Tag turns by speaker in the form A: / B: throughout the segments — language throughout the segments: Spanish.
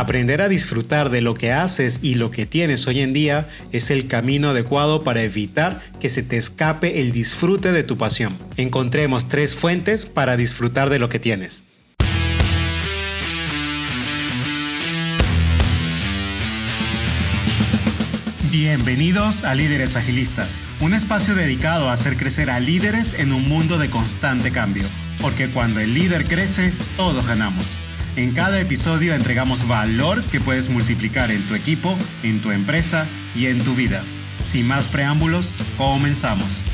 A: Aprender a disfrutar de lo que haces y lo que tienes hoy en día es el camino adecuado para evitar que se te escape el disfrute de tu pasión. Encontremos tres fuentes para disfrutar de lo que tienes. Bienvenidos a Líderes Agilistas, un espacio dedicado a hacer crecer a líderes en un mundo de constante cambio, porque cuando el líder crece, todos ganamos. En cada episodio entregamos valor que puedes multiplicar en tu equipo, en tu empresa y en tu vida. Sin más preámbulos, comenzamos.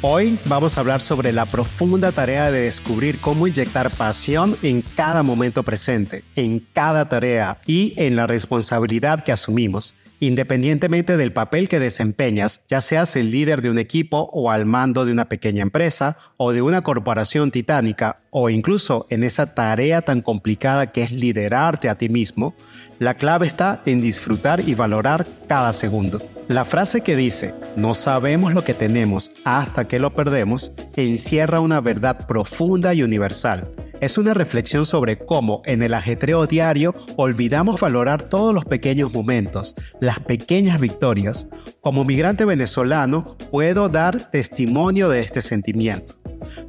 A: Hoy vamos a hablar sobre la profunda tarea de descubrir cómo inyectar pasión en cada momento presente, en cada tarea y en la responsabilidad que asumimos Independientemente del papel que desempeñas, ya seas el líder de un equipo o al mando de una pequeña empresa o de una corporación titánica o incluso en esa tarea tan complicada que es liderarte a ti mismo, la clave está en disfrutar y valorar cada segundo. La frase que dice, no sabemos lo que tenemos hasta que lo perdemos, encierra una verdad profunda y universal es una reflexión sobre cómo en el ajetreo diario olvidamos valorar todos los pequeños momentos, las pequeñas victorias. Como migrante venezolano puedo dar testimonio de este sentimiento.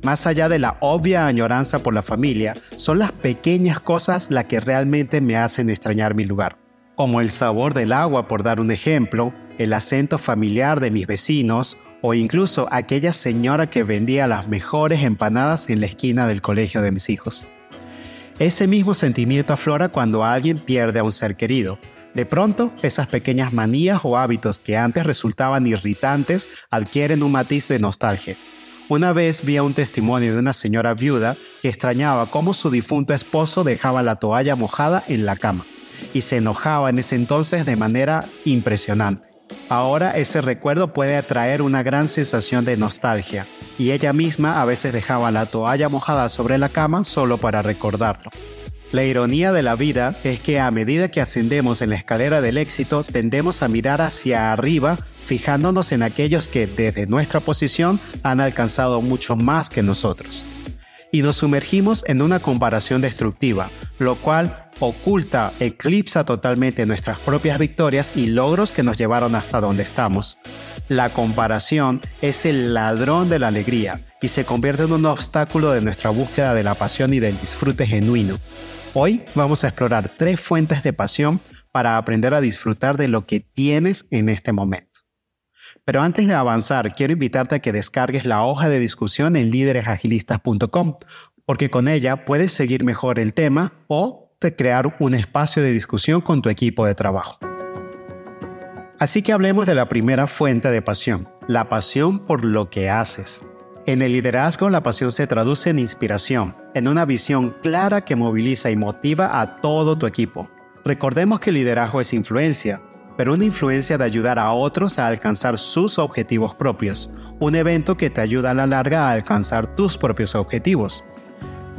A: Más allá de la obvia añoranza por la familia, son las pequeñas cosas las que realmente me hacen extrañar mi lugar. Como el sabor del agua, por dar un ejemplo, el acento familiar de mis vecinos o incluso aquella señora que vendía las mejores empanadas en la esquina del colegio de mis hijos. Ese mismo sentimiento aflora cuando alguien pierde a un ser querido. De pronto, esas pequeñas manías o hábitos que antes resultaban irritantes adquieren un matiz de nostalgia. Una vez vi un testimonio de una señora viuda que extrañaba cómo su difunto esposo dejaba la toalla mojada en la cama y se enojaba en ese entonces de manera impresionante. Ahora ese recuerdo puede atraer una gran sensación de nostalgia, y ella misma a veces dejaba la toalla mojada sobre la cama solo para recordarlo. La ironía de la vida es que a medida que ascendemos en la escalera del éxito, tendemos a mirar hacia arriba, fijándonos en aquellos que desde nuestra posición han alcanzado mucho más que nosotros. Y nos sumergimos en una comparación destructiva, lo cual oculta, eclipsa totalmente nuestras propias victorias y logros que nos llevaron hasta donde estamos. La comparación es el ladrón de la alegría y se convierte en un obstáculo de nuestra búsqueda de la pasión y del disfrute genuino. Hoy vamos a explorar tres fuentes de pasión para aprender a disfrutar de lo que tienes en este momento. Pero antes de avanzar, quiero invitarte a que descargues la hoja de discusión en líderesagilistas.com, porque con ella puedes seguir mejor el tema o de crear un espacio de discusión con tu equipo de trabajo. Así que hablemos de la primera fuente de pasión, la pasión por lo que haces. En el liderazgo la pasión se traduce en inspiración, en una visión clara que moviliza y motiva a todo tu equipo. Recordemos que el liderazgo es influencia, pero una influencia de ayudar a otros a alcanzar sus objetivos propios, un evento que te ayuda a la larga a alcanzar tus propios objetivos.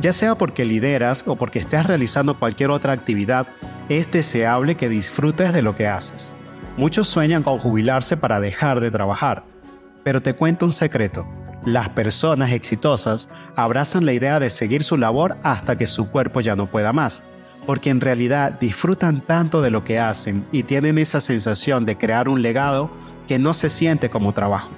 A: Ya sea porque lideras o porque estés realizando cualquier otra actividad, es deseable que disfrutes de lo que haces. Muchos sueñan con jubilarse para dejar de trabajar, pero te cuento un secreto. Las personas exitosas abrazan la idea de seguir su labor hasta que su cuerpo ya no pueda más, porque en realidad disfrutan tanto de lo que hacen y tienen esa sensación de crear un legado que no se siente como trabajo.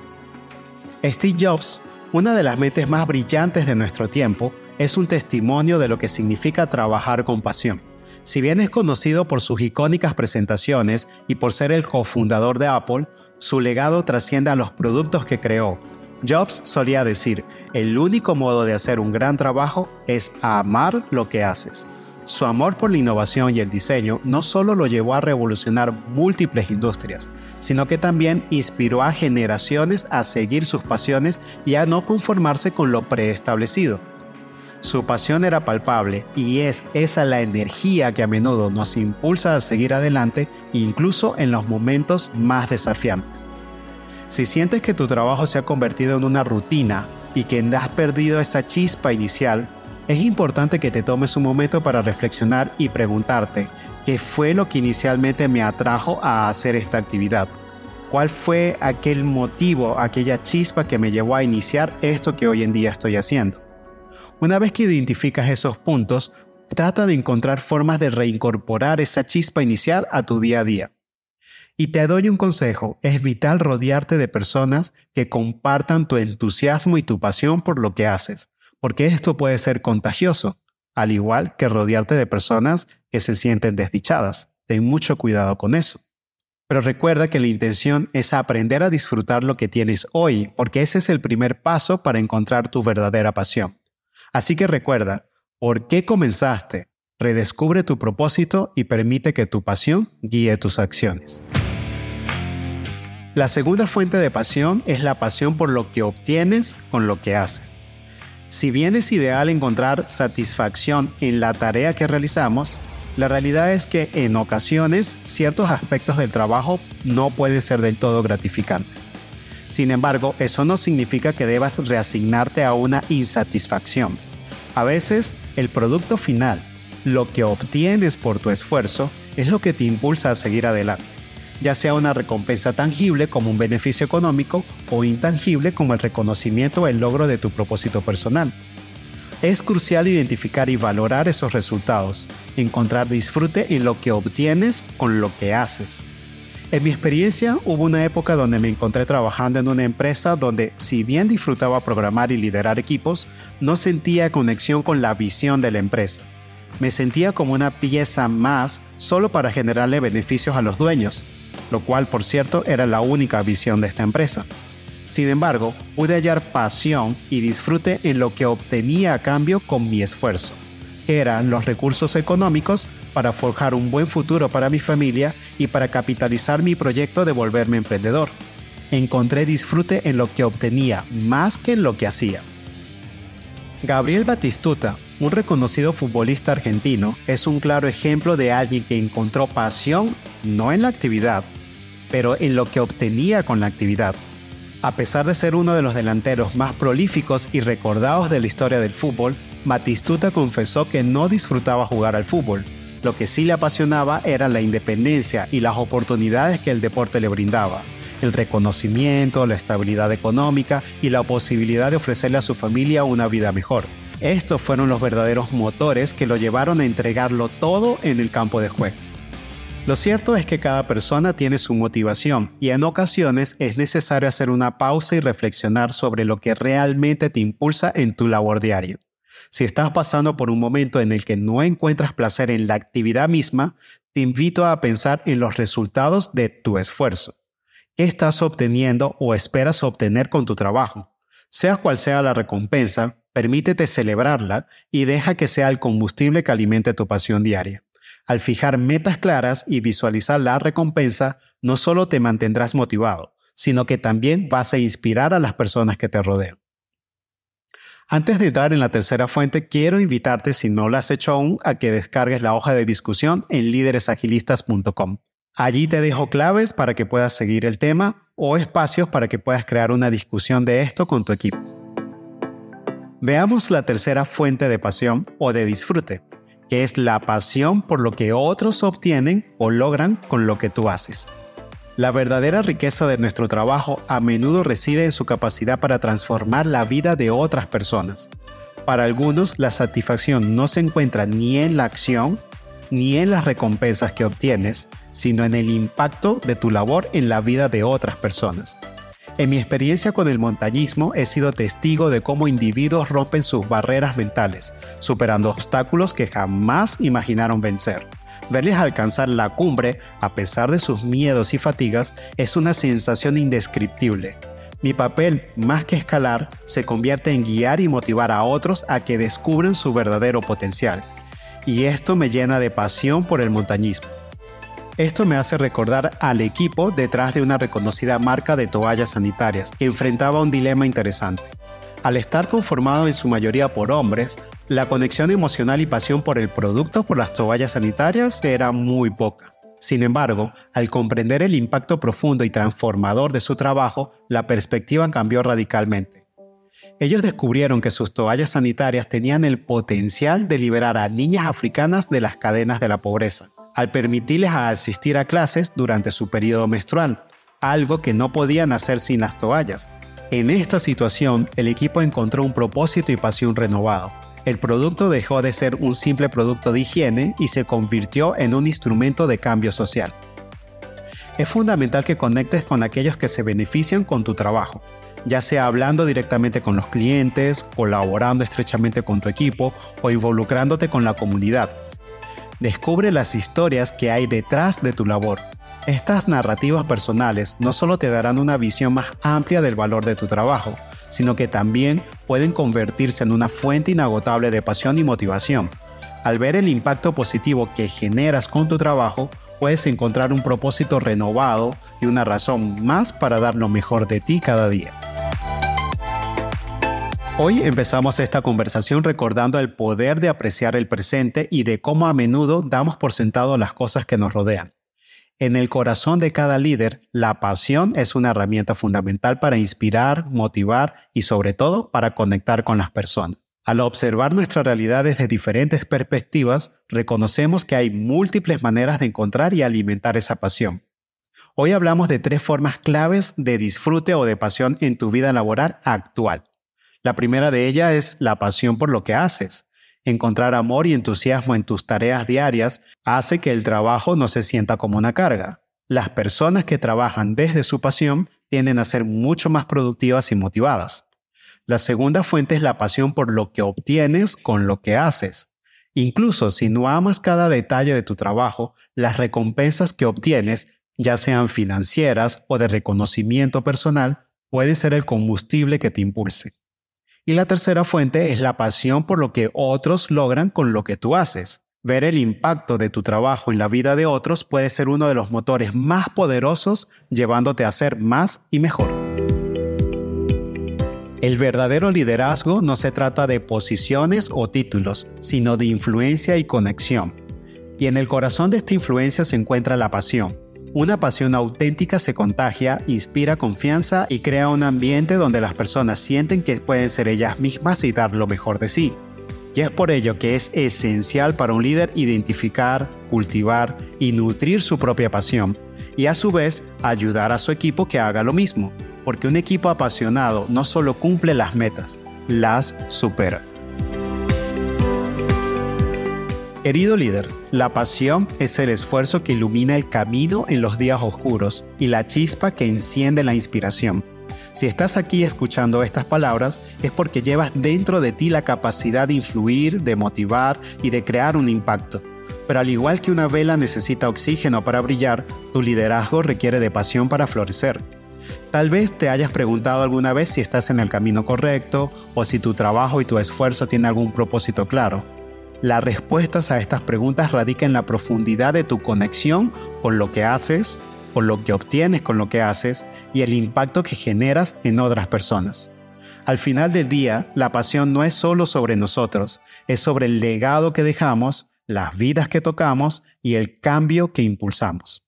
A: Steve Jobs, una de las mentes más brillantes de nuestro tiempo, es un testimonio de lo que significa trabajar con pasión. Si bien es conocido por sus icónicas presentaciones y por ser el cofundador de Apple, su legado trasciende a los productos que creó. Jobs solía decir, el único modo de hacer un gran trabajo es amar lo que haces. Su amor por la innovación y el diseño no solo lo llevó a revolucionar múltiples industrias, sino que también inspiró a generaciones a seguir sus pasiones y a no conformarse con lo preestablecido. Su pasión era palpable y es esa la energía que a menudo nos impulsa a seguir adelante incluso en los momentos más desafiantes. Si sientes que tu trabajo se ha convertido en una rutina y que has perdido esa chispa inicial, es importante que te tomes un momento para reflexionar y preguntarte qué fue lo que inicialmente me atrajo a hacer esta actividad. ¿Cuál fue aquel motivo, aquella chispa que me llevó a iniciar esto que hoy en día estoy haciendo? Una vez que identificas esos puntos, trata de encontrar formas de reincorporar esa chispa inicial a tu día a día. Y te doy un consejo, es vital rodearte de personas que compartan tu entusiasmo y tu pasión por lo que haces, porque esto puede ser contagioso, al igual que rodearte de personas que se sienten desdichadas. Ten mucho cuidado con eso. Pero recuerda que la intención es aprender a disfrutar lo que tienes hoy, porque ese es el primer paso para encontrar tu verdadera pasión. Así que recuerda, ¿por qué comenzaste? Redescubre tu propósito y permite que tu pasión guíe tus acciones. La segunda fuente de pasión es la pasión por lo que obtienes con lo que haces. Si bien es ideal encontrar satisfacción en la tarea que realizamos, la realidad es que en ocasiones ciertos aspectos del trabajo no pueden ser del todo gratificantes. Sin embargo, eso no significa que debas reasignarte a una insatisfacción. A veces, el producto final, lo que obtienes por tu esfuerzo, es lo que te impulsa a seguir adelante, ya sea una recompensa tangible como un beneficio económico o intangible como el reconocimiento o el logro de tu propósito personal. Es crucial identificar y valorar esos resultados, encontrar disfrute en lo que obtienes con lo que haces. En mi experiencia hubo una época donde me encontré trabajando en una empresa donde si bien disfrutaba programar y liderar equipos, no sentía conexión con la visión de la empresa. Me sentía como una pieza más solo para generarle beneficios a los dueños, lo cual por cierto era la única visión de esta empresa. Sin embargo, pude hallar pasión y disfrute en lo que obtenía a cambio con mi esfuerzo, que eran los recursos económicos para forjar un buen futuro para mi familia y para capitalizar mi proyecto de volverme emprendedor. Encontré disfrute en lo que obtenía más que en lo que hacía. Gabriel Batistuta, un reconocido futbolista argentino, es un claro ejemplo de alguien que encontró pasión no en la actividad, pero en lo que obtenía con la actividad. A pesar de ser uno de los delanteros más prolíficos y recordados de la historia del fútbol, Batistuta confesó que no disfrutaba jugar al fútbol. Lo que sí le apasionaba era la independencia y las oportunidades que el deporte le brindaba, el reconocimiento, la estabilidad económica y la posibilidad de ofrecerle a su familia una vida mejor. Estos fueron los verdaderos motores que lo llevaron a entregarlo todo en el campo de juego. Lo cierto es que cada persona tiene su motivación y en ocasiones es necesario hacer una pausa y reflexionar sobre lo que realmente te impulsa en tu labor diaria. Si estás pasando por un momento en el que no encuentras placer en la actividad misma, te invito a pensar en los resultados de tu esfuerzo. ¿Qué estás obteniendo o esperas obtener con tu trabajo? Sea cual sea la recompensa, permítete celebrarla y deja que sea el combustible que alimente tu pasión diaria. Al fijar metas claras y visualizar la recompensa, no solo te mantendrás motivado, sino que también vas a inspirar a las personas que te rodean. Antes de entrar en la tercera fuente, quiero invitarte, si no lo has hecho aún, a que descargues la hoja de discusión en líderesagilistas.com. Allí te dejo claves para que puedas seguir el tema o espacios para que puedas crear una discusión de esto con tu equipo. Veamos la tercera fuente de pasión o de disfrute, que es la pasión por lo que otros obtienen o logran con lo que tú haces. La verdadera riqueza de nuestro trabajo a menudo reside en su capacidad para transformar la vida de otras personas. Para algunos, la satisfacción no se encuentra ni en la acción, ni en las recompensas que obtienes, sino en el impacto de tu labor en la vida de otras personas. En mi experiencia con el montañismo he sido testigo de cómo individuos rompen sus barreras mentales, superando obstáculos que jamás imaginaron vencer. Verles alcanzar la cumbre, a pesar de sus miedos y fatigas, es una sensación indescriptible. Mi papel, más que escalar, se convierte en guiar y motivar a otros a que descubran su verdadero potencial. Y esto me llena de pasión por el montañismo. Esto me hace recordar al equipo detrás de una reconocida marca de toallas sanitarias que enfrentaba un dilema interesante. Al estar conformado en su mayoría por hombres, la conexión emocional y pasión por el producto por las toallas sanitarias era muy poca. Sin embargo, al comprender el impacto profundo y transformador de su trabajo, la perspectiva cambió radicalmente. Ellos descubrieron que sus toallas sanitarias tenían el potencial de liberar a niñas africanas de las cadenas de la pobreza al permitirles asistir a clases durante su periodo menstrual, algo que no podían hacer sin las toallas. En esta situación, el equipo encontró un propósito y pasión renovado. El producto dejó de ser un simple producto de higiene y se convirtió en un instrumento de cambio social. Es fundamental que conectes con aquellos que se benefician con tu trabajo, ya sea hablando directamente con los clientes, colaborando estrechamente con tu equipo o involucrándote con la comunidad. Descubre las historias que hay detrás de tu labor. Estas narrativas personales no solo te darán una visión más amplia del valor de tu trabajo, sino que también pueden convertirse en una fuente inagotable de pasión y motivación. Al ver el impacto positivo que generas con tu trabajo, puedes encontrar un propósito renovado y una razón más para dar lo mejor de ti cada día. Hoy empezamos esta conversación recordando el poder de apreciar el presente y de cómo a menudo damos por sentado las cosas que nos rodean. En el corazón de cada líder, la pasión es una herramienta fundamental para inspirar, motivar y sobre todo para conectar con las personas. Al observar nuestra realidad desde diferentes perspectivas, reconocemos que hay múltiples maneras de encontrar y alimentar esa pasión. Hoy hablamos de tres formas claves de disfrute o de pasión en tu vida laboral actual. La primera de ellas es la pasión por lo que haces. Encontrar amor y entusiasmo en tus tareas diarias hace que el trabajo no se sienta como una carga. Las personas que trabajan desde su pasión tienden a ser mucho más productivas y motivadas. La segunda fuente es la pasión por lo que obtienes con lo que haces. Incluso si no amas cada detalle de tu trabajo, las recompensas que obtienes, ya sean financieras o de reconocimiento personal, pueden ser el combustible que te impulse. Y la tercera fuente es la pasión por lo que otros logran con lo que tú haces. Ver el impacto de tu trabajo en la vida de otros puede ser uno de los motores más poderosos llevándote a ser más y mejor. El verdadero liderazgo no se trata de posiciones o títulos, sino de influencia y conexión. Y en el corazón de esta influencia se encuentra la pasión, una pasión auténtica se contagia, inspira confianza y crea un ambiente donde las personas sienten que pueden ser ellas mismas y dar lo mejor de sí. Y es por ello que es esencial para un líder identificar, cultivar y nutrir su propia pasión y a su vez ayudar a su equipo que haga lo mismo, porque un equipo apasionado no solo cumple las metas, las supera. Querido líder, la pasión es el esfuerzo que ilumina el camino en los días oscuros y la chispa que enciende la inspiración. Si estás aquí escuchando estas palabras es porque llevas dentro de ti la capacidad de influir, de motivar y de crear un impacto. Pero al igual que una vela necesita oxígeno para brillar, tu liderazgo requiere de pasión para florecer. Tal vez te hayas preguntado alguna vez si estás en el camino correcto o si tu trabajo y tu esfuerzo tienen algún propósito claro. Las respuestas a estas preguntas radican en la profundidad de tu conexión con lo que haces, con lo que obtienes con lo que haces y el impacto que generas en otras personas. Al final del día, la pasión no es solo sobre nosotros, es sobre el legado que dejamos, las vidas que tocamos y el cambio que impulsamos.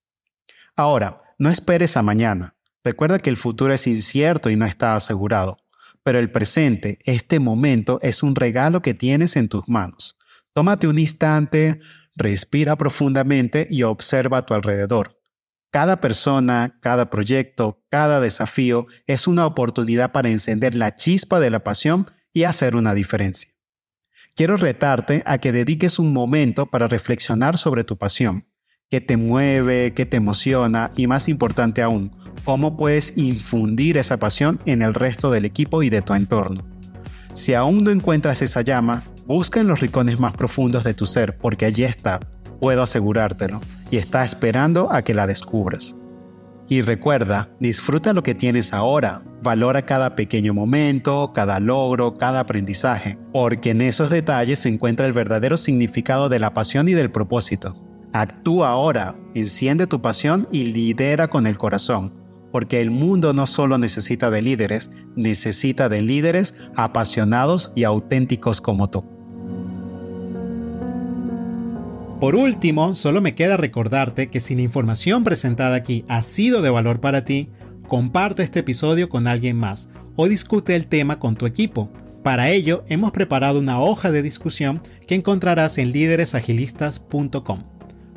A: Ahora, no esperes a mañana. Recuerda que el futuro es incierto y no está asegurado, pero el presente, este momento, es un regalo que tienes en tus manos. Tómate un instante, respira profundamente y observa a tu alrededor. Cada persona, cada proyecto, cada desafío es una oportunidad para encender la chispa de la pasión y hacer una diferencia. Quiero retarte a que dediques un momento para reflexionar sobre tu pasión, qué te mueve, qué te emociona y más importante aún, cómo puedes infundir esa pasión en el resto del equipo y de tu entorno. Si aún no encuentras esa llama, busca en los rincones más profundos de tu ser, porque allí está, puedo asegurártelo, y está esperando a que la descubras. Y recuerda, disfruta lo que tienes ahora, valora cada pequeño momento, cada logro, cada aprendizaje, porque en esos detalles se encuentra el verdadero significado de la pasión y del propósito. Actúa ahora, enciende tu pasión y lidera con el corazón porque el mundo no solo necesita de líderes, necesita de líderes apasionados y auténticos como tú. Por último, solo me queda recordarte que si la información presentada aquí ha sido de valor para ti, comparte este episodio con alguien más o discute el tema con tu equipo. Para ello, hemos preparado una hoja de discusión que encontrarás en líderesagilistas.com.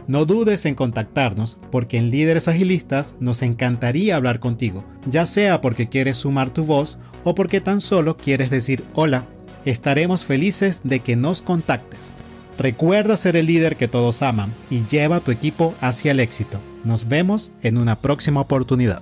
B: No dudes en contactarnos porque en Líderes Agilistas nos encantaría hablar contigo, ya sea porque quieres sumar tu voz o porque tan solo quieres decir hola. Estaremos felices de que nos contactes. Recuerda ser el líder que todos aman y lleva a tu equipo hacia el éxito. Nos vemos en una próxima oportunidad.